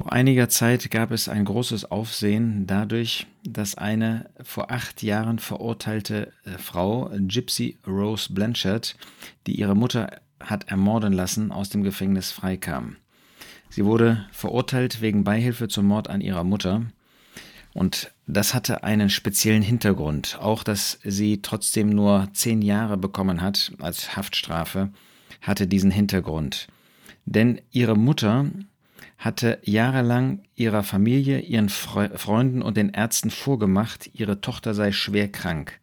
Vor einiger Zeit gab es ein großes Aufsehen dadurch, dass eine vor acht Jahren verurteilte äh, Frau, Gypsy Rose Blanchard, die ihre Mutter hat ermorden lassen, aus dem Gefängnis freikam. Sie wurde verurteilt wegen Beihilfe zum Mord an ihrer Mutter. Und das hatte einen speziellen Hintergrund. Auch, dass sie trotzdem nur zehn Jahre bekommen hat als Haftstrafe, hatte diesen Hintergrund. Denn ihre Mutter hatte jahrelang ihrer Familie, ihren Fre Freunden und den Ärzten vorgemacht, ihre Tochter sei schwer krank.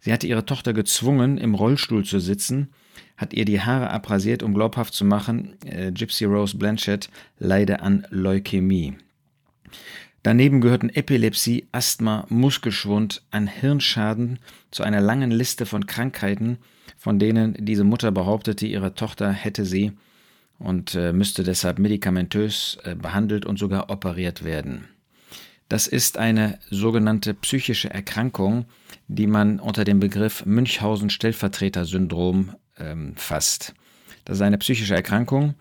Sie hatte ihre Tochter gezwungen, im Rollstuhl zu sitzen, hat ihr die Haare abrasiert, um glaubhaft zu machen, äh, Gypsy Rose Blanchett leide an Leukämie. Daneben gehörten Epilepsie, Asthma, Muskelschwund, ein Hirnschaden zu einer langen Liste von Krankheiten, von denen diese Mutter behauptete, ihre Tochter hätte sie und äh, müsste deshalb medikamentös äh, behandelt und sogar operiert werden. Das ist eine sogenannte psychische Erkrankung, die man unter dem Begriff Münchhausen-Stellvertreter-Syndrom ähm, fasst. Das ist eine psychische Erkrankung,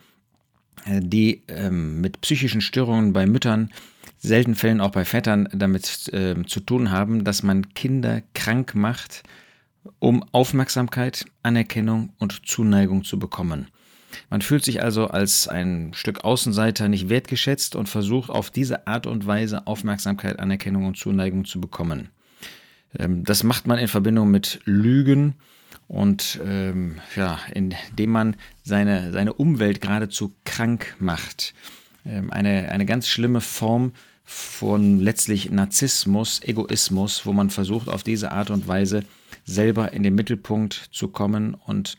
äh, die ähm, mit psychischen Störungen bei Müttern, selten Fällen auch bei Vätern damit äh, zu tun haben, dass man Kinder krank macht, um Aufmerksamkeit, Anerkennung und Zuneigung zu bekommen. Man fühlt sich also als ein Stück Außenseiter nicht wertgeschätzt und versucht auf diese Art und Weise Aufmerksamkeit, Anerkennung und Zuneigung zu bekommen. Ähm, das macht man in Verbindung mit Lügen und ähm, ja, indem man seine, seine Umwelt geradezu krank macht. Ähm, eine, eine ganz schlimme Form von letztlich Narzissmus, Egoismus, wo man versucht, auf diese Art und Weise selber in den Mittelpunkt zu kommen und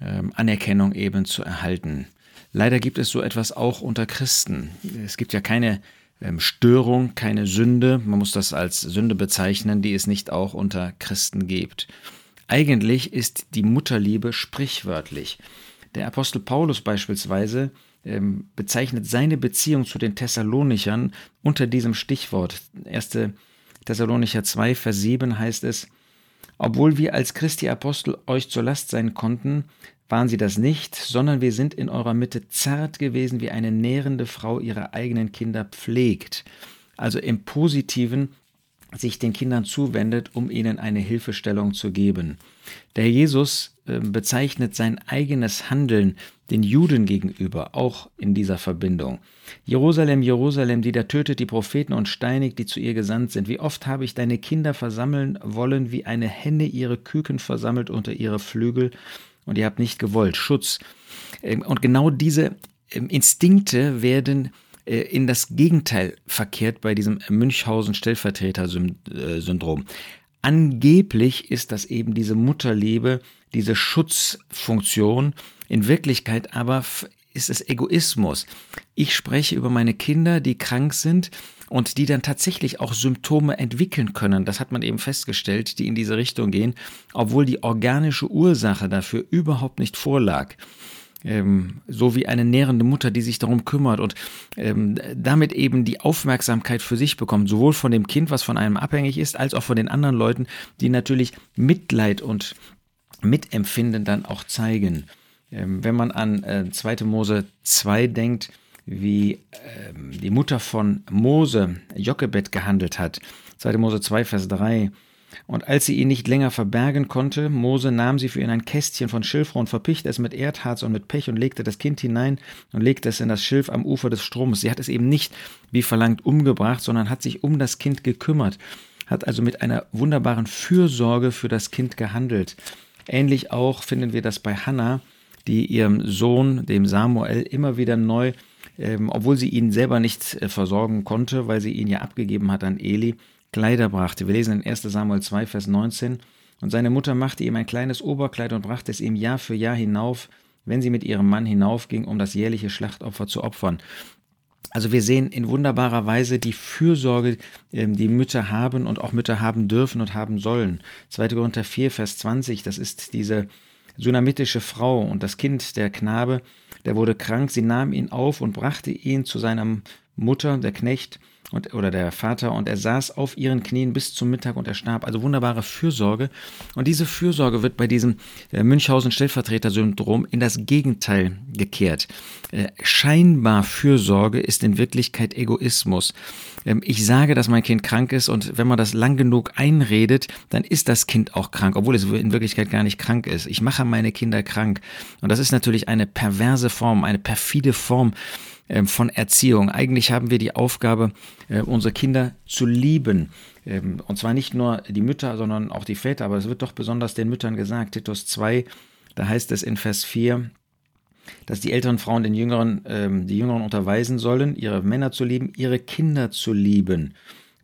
ähm, Anerkennung eben zu erhalten. Leider gibt es so etwas auch unter Christen. Es gibt ja keine ähm, Störung, keine Sünde, man muss das als Sünde bezeichnen, die es nicht auch unter Christen gibt. Eigentlich ist die Mutterliebe sprichwörtlich. Der Apostel Paulus beispielsweise ähm, bezeichnet seine Beziehung zu den Thessalonichern unter diesem Stichwort. 1. Thessalonicher 2, Vers 7 heißt es, obwohl wir als Christi Apostel euch zur Last sein konnten, waren sie das nicht, sondern wir sind in eurer Mitte zart gewesen, wie eine nährende Frau ihre eigenen Kinder pflegt. Also im Positiven sich den Kindern zuwendet, um ihnen eine Hilfestellung zu geben. Der Jesus äh, bezeichnet sein eigenes Handeln den Juden gegenüber auch in dieser Verbindung. Jerusalem, Jerusalem, die da tötet die Propheten und steinigt, die zu ihr gesandt sind. Wie oft habe ich deine Kinder versammeln wollen, wie eine Henne ihre Küken versammelt unter ihre Flügel, und ihr habt nicht gewollt. Schutz. Ähm, und genau diese ähm, Instinkte werden äh, in das Gegenteil verkehrt bei diesem Münchhausen-Stellvertreter-Syndrom. Angeblich ist das eben diese Mutterliebe, diese Schutzfunktion. In Wirklichkeit aber ist es Egoismus. Ich spreche über meine Kinder, die krank sind und die dann tatsächlich auch Symptome entwickeln können. Das hat man eben festgestellt, die in diese Richtung gehen, obwohl die organische Ursache dafür überhaupt nicht vorlag ähm, so wie eine nährende Mutter, die sich darum kümmert und ähm, damit eben die Aufmerksamkeit für sich bekommt, sowohl von dem Kind, was von einem abhängig ist, als auch von den anderen Leuten, die natürlich Mitleid und Mitempfinden dann auch zeigen. Ähm, wenn man an äh, 2. Mose 2 denkt, wie ähm, die Mutter von Mose, Jochebed, gehandelt hat. 2. Mose 2, Vers 3. Und als sie ihn nicht länger verbergen konnte, Mose nahm sie für ihn ein Kästchen von Schilfrohr und verpichte es mit Erdharz und mit Pech und legte das Kind hinein und legte es in das Schilf am Ufer des Stromes. Sie hat es eben nicht, wie verlangt, umgebracht, sondern hat sich um das Kind gekümmert, hat also mit einer wunderbaren Fürsorge für das Kind gehandelt. Ähnlich auch finden wir das bei Hannah, die ihrem Sohn, dem Samuel, immer wieder neu, ähm, obwohl sie ihn selber nicht äh, versorgen konnte, weil sie ihn ja abgegeben hat an Eli, Kleider brachte. Wir lesen in 1 Samuel 2, Vers 19. Und seine Mutter machte ihm ein kleines Oberkleid und brachte es ihm Jahr für Jahr hinauf, wenn sie mit ihrem Mann hinaufging, um das jährliche Schlachtopfer zu opfern. Also wir sehen in wunderbarer Weise die Fürsorge, ähm, die Mütter haben und auch Mütter haben dürfen und haben sollen. 2. Korinther 4, Vers 20, das ist diese sunamitische Frau und das Kind, der Knabe, der wurde krank, sie nahm ihn auf und brachte ihn zu seiner Mutter, der Knecht, und, oder der Vater und er saß auf ihren Knien bis zum Mittag und er starb. Also wunderbare Fürsorge. Und diese Fürsorge wird bei diesem äh, Münchhausen-Stellvertreter-Syndrom in das Gegenteil gekehrt. Äh, scheinbar Fürsorge ist in Wirklichkeit Egoismus. Ähm, ich sage, dass mein Kind krank ist und wenn man das lang genug einredet, dann ist das Kind auch krank, obwohl es in Wirklichkeit gar nicht krank ist. Ich mache meine Kinder krank. Und das ist natürlich eine perverse Form, eine perfide Form von Erziehung. Eigentlich haben wir die Aufgabe, äh, unsere Kinder zu lieben. Ähm, und zwar nicht nur die Mütter, sondern auch die Väter. Aber es wird doch besonders den Müttern gesagt. Titus 2, da heißt es in Vers 4, dass die älteren Frauen den Jüngeren, ähm, die Jüngeren unterweisen sollen, ihre Männer zu lieben, ihre Kinder zu lieben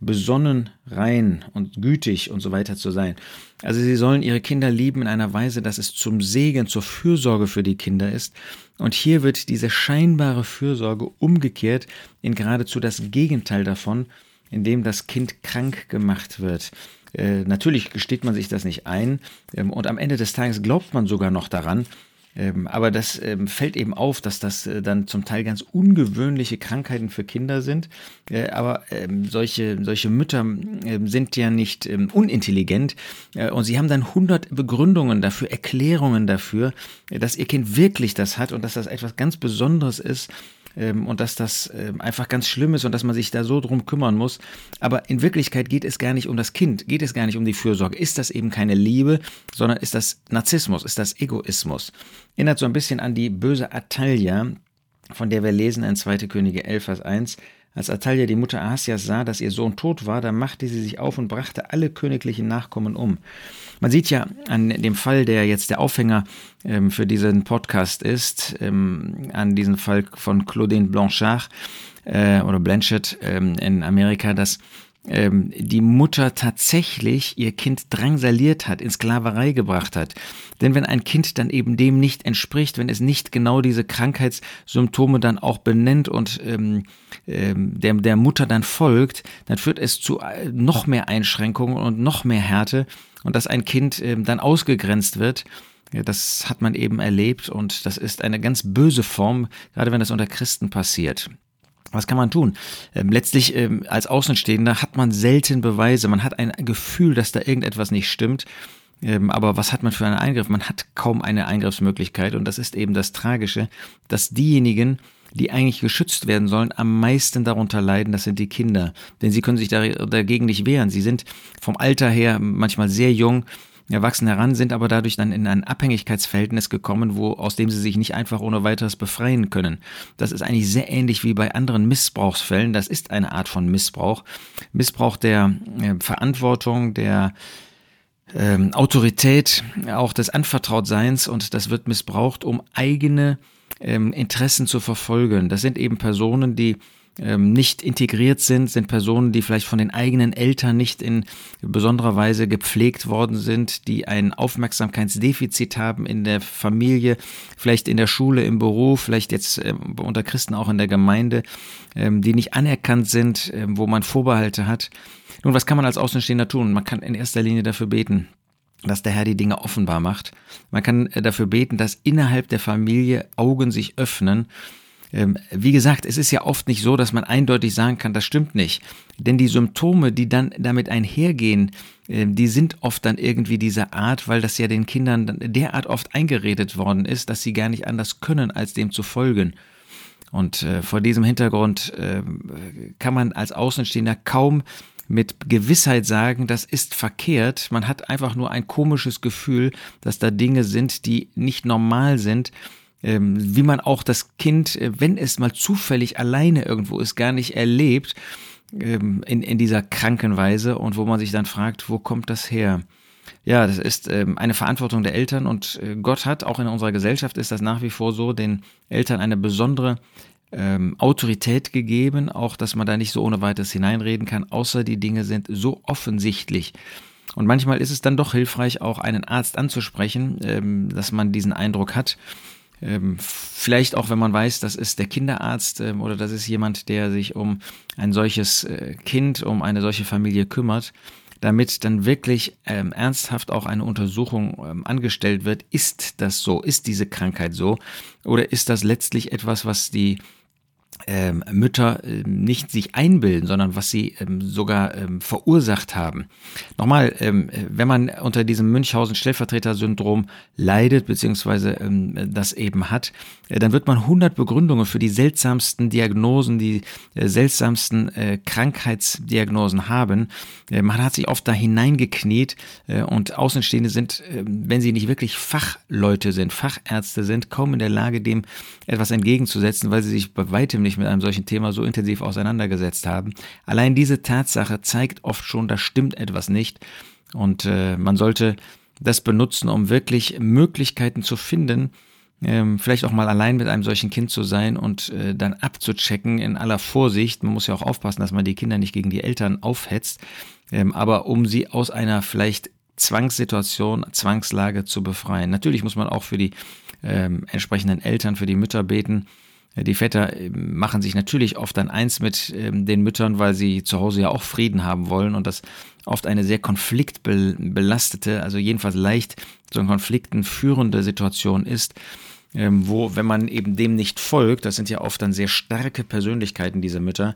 besonnen, rein und gütig und so weiter zu sein. Also sie sollen ihre Kinder lieben in einer Weise, dass es zum Segen, zur Fürsorge für die Kinder ist. Und hier wird diese scheinbare Fürsorge umgekehrt in geradezu das Gegenteil davon, indem das Kind krank gemacht wird. Äh, natürlich gesteht man sich das nicht ein ähm, und am Ende des Tages glaubt man sogar noch daran, ähm, aber das ähm, fällt eben auf, dass das äh, dann zum Teil ganz ungewöhnliche Krankheiten für Kinder sind. Äh, aber ähm, solche, solche Mütter ähm, sind ja nicht ähm, unintelligent äh, und sie haben dann hundert Begründungen dafür, Erklärungen dafür, äh, dass ihr Kind wirklich das hat und dass das etwas ganz Besonderes ist ähm, und dass das ähm, einfach ganz schlimm ist und dass man sich da so drum kümmern muss. Aber in Wirklichkeit geht es gar nicht um das Kind, geht es gar nicht um die Fürsorge. Ist das eben keine Liebe, sondern ist das Narzissmus, ist das Egoismus. Erinnert so ein bisschen an die böse Atalia, von der wir lesen in 2. Könige 11, Vers 1. Als Atalia die Mutter Ahasias sah, dass ihr Sohn tot war, da machte sie sich auf und brachte alle königlichen Nachkommen um. Man sieht ja an dem Fall, der jetzt der Aufhänger ähm, für diesen Podcast ist, ähm, an diesem Fall von Claudine Blanchard äh, oder Blanchett ähm, in Amerika, dass ähm, die Mutter tatsächlich ihr Kind drangsaliert hat, in Sklaverei gebracht hat. Denn wenn ein Kind dann eben dem nicht entspricht, wenn es nicht genau diese Krankheitssymptome dann auch benennt und ähm, ähm, der, der Mutter dann folgt, dann führt es zu äh, noch mehr Einschränkungen und noch mehr Härte und dass ein Kind ähm, dann ausgegrenzt wird. Das hat man eben erlebt und das ist eine ganz böse Form, gerade wenn das unter Christen passiert. Was kann man tun? Ähm, letztlich ähm, als Außenstehender hat man selten Beweise. Man hat ein Gefühl, dass da irgendetwas nicht stimmt. Ähm, aber was hat man für einen Eingriff? Man hat kaum eine Eingriffsmöglichkeit. Und das ist eben das Tragische, dass diejenigen, die eigentlich geschützt werden sollen, am meisten darunter leiden, das sind die Kinder. Denn sie können sich dagegen nicht wehren. Sie sind vom Alter her manchmal sehr jung erwachsen heran, sind aber dadurch dann in ein Abhängigkeitsverhältnis gekommen, wo, aus dem sie sich nicht einfach ohne weiteres befreien können. Das ist eigentlich sehr ähnlich wie bei anderen Missbrauchsfällen. Das ist eine Art von Missbrauch. Missbrauch der äh, Verantwortung, der ähm, Autorität, auch des Anvertrautseins und das wird missbraucht, um eigene ähm, Interessen zu verfolgen. Das sind eben Personen, die ähm, nicht integriert sind, sind Personen, die vielleicht von den eigenen Eltern nicht in besonderer Weise gepflegt worden sind, die ein Aufmerksamkeitsdefizit haben in der Familie, vielleicht in der Schule, im Beruf, vielleicht jetzt äh, unter Christen auch in der Gemeinde, ähm, die nicht anerkannt sind, äh, wo man Vorbehalte hat. Nun, was kann man als Außenstehender tun? Man kann in erster Linie dafür beten, dass der Herr die Dinge offenbar macht. Man kann äh, dafür beten, dass innerhalb der Familie Augen sich öffnen ähm, wie gesagt, es ist ja oft nicht so, dass man eindeutig sagen kann, das stimmt nicht. Denn die Symptome, die dann damit einhergehen, ähm, die sind oft dann irgendwie dieser Art, weil das ja den Kindern derart oft eingeredet worden ist, dass sie gar nicht anders können, als dem zu folgen. Und äh, vor diesem Hintergrund äh, kann man als Außenstehender kaum mit Gewissheit sagen, das ist verkehrt. Man hat einfach nur ein komisches Gefühl, dass da Dinge sind, die nicht normal sind ähm, wie man auch das Kind, äh, wenn es mal zufällig alleine irgendwo ist, gar nicht erlebt ähm, in, in dieser kranken Weise und wo man sich dann fragt, wo kommt das her? Ja, das ist ähm, eine Verantwortung der Eltern und äh, Gott hat, auch in unserer Gesellschaft ist das nach wie vor so, den Eltern eine besondere ähm, Autorität gegeben, auch dass man da nicht so ohne weiteres hineinreden kann, außer die Dinge sind so offensichtlich. Und manchmal ist es dann doch hilfreich, auch einen Arzt anzusprechen, ähm, dass man diesen Eindruck hat. Ähm, vielleicht auch, wenn man weiß, das ist der Kinderarzt ähm, oder das ist jemand, der sich um ein solches äh, Kind, um eine solche Familie kümmert, damit dann wirklich ähm, ernsthaft auch eine Untersuchung ähm, angestellt wird. Ist das so? Ist diese Krankheit so? Oder ist das letztlich etwas, was die ähm, Mütter äh, nicht sich einbilden, sondern was sie ähm, sogar ähm, verursacht haben. Nochmal, ähm, wenn man unter diesem Münchhausen-Stellvertreter-Syndrom leidet, beziehungsweise ähm, das eben hat, äh, dann wird man 100 Begründungen für die seltsamsten Diagnosen, die äh, seltsamsten äh, Krankheitsdiagnosen haben. Äh, man hat sich oft da hineingekniet äh, und Außenstehende sind, wenn sie nicht wirklich Fachleute sind, Fachärzte sind, kaum in der Lage, dem etwas entgegenzusetzen, weil sie sich bei weitem nicht mit einem solchen Thema so intensiv auseinandergesetzt haben. Allein diese Tatsache zeigt oft schon, da stimmt etwas nicht. Und äh, man sollte das benutzen, um wirklich Möglichkeiten zu finden, ähm, vielleicht auch mal allein mit einem solchen Kind zu sein und äh, dann abzuchecken in aller Vorsicht. Man muss ja auch aufpassen, dass man die Kinder nicht gegen die Eltern aufhetzt, ähm, aber um sie aus einer vielleicht Zwangssituation, Zwangslage zu befreien. Natürlich muss man auch für die ähm, entsprechenden Eltern, für die Mütter beten. Die Väter ähm, machen sich natürlich oft dann eins mit ähm, den Müttern, weil sie zu Hause ja auch Frieden haben wollen und das oft eine sehr konfliktbelastete, also jedenfalls leicht zu so Konflikten führende Situation ist, ähm, wo, wenn man eben dem nicht folgt, das sind ja oft dann sehr starke Persönlichkeiten, diese Mütter,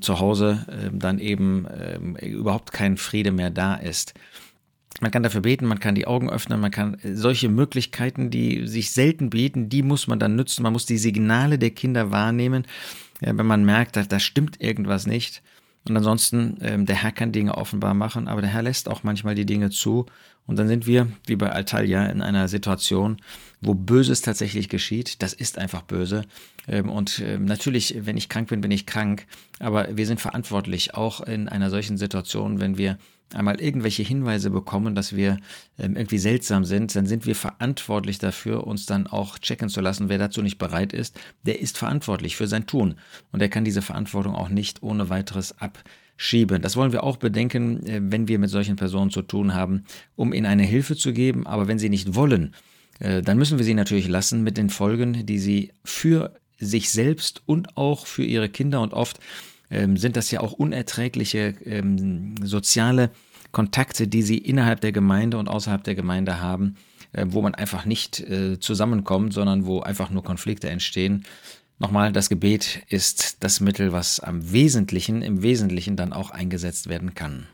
zu Hause dann eben überhaupt kein Friede mehr da ist. Man kann dafür beten, man kann die Augen öffnen, man kann äh, solche Möglichkeiten, die sich selten bieten, die muss man dann nutzen. Man muss die Signale der Kinder wahrnehmen, wenn man merkt, da, da stimmt irgendwas nicht. Und ansonsten, ähm, der Herr kann Dinge offenbar machen, aber der Herr lässt auch manchmal die Dinge zu. Und dann sind wir, wie bei Altalia, in einer Situation, wo Böses tatsächlich geschieht. Das ist einfach böse. Ähm, und ähm, natürlich, wenn ich krank bin, bin ich krank. Aber wir sind verantwortlich, auch in einer solchen Situation, wenn wir einmal irgendwelche Hinweise bekommen, dass wir ähm, irgendwie seltsam sind, dann sind wir verantwortlich dafür, uns dann auch checken zu lassen. Wer dazu nicht bereit ist, der ist verantwortlich für sein Tun. Und er kann diese Verantwortung auch nicht ohne weiteres abschieben. Das wollen wir auch bedenken, äh, wenn wir mit solchen Personen zu tun haben, um ihnen eine Hilfe zu geben. Aber wenn sie nicht wollen, äh, dann müssen wir sie natürlich lassen mit den Folgen, die sie für sich selbst und auch für ihre Kinder und oft ähm, sind das ja auch unerträgliche ähm, soziale Kontakte, die sie innerhalb der Gemeinde und außerhalb der Gemeinde haben, äh, wo man einfach nicht äh, zusammenkommt, sondern wo einfach nur Konflikte entstehen. Nochmal, das Gebet ist das Mittel, was am Wesentlichen, im Wesentlichen dann auch eingesetzt werden kann.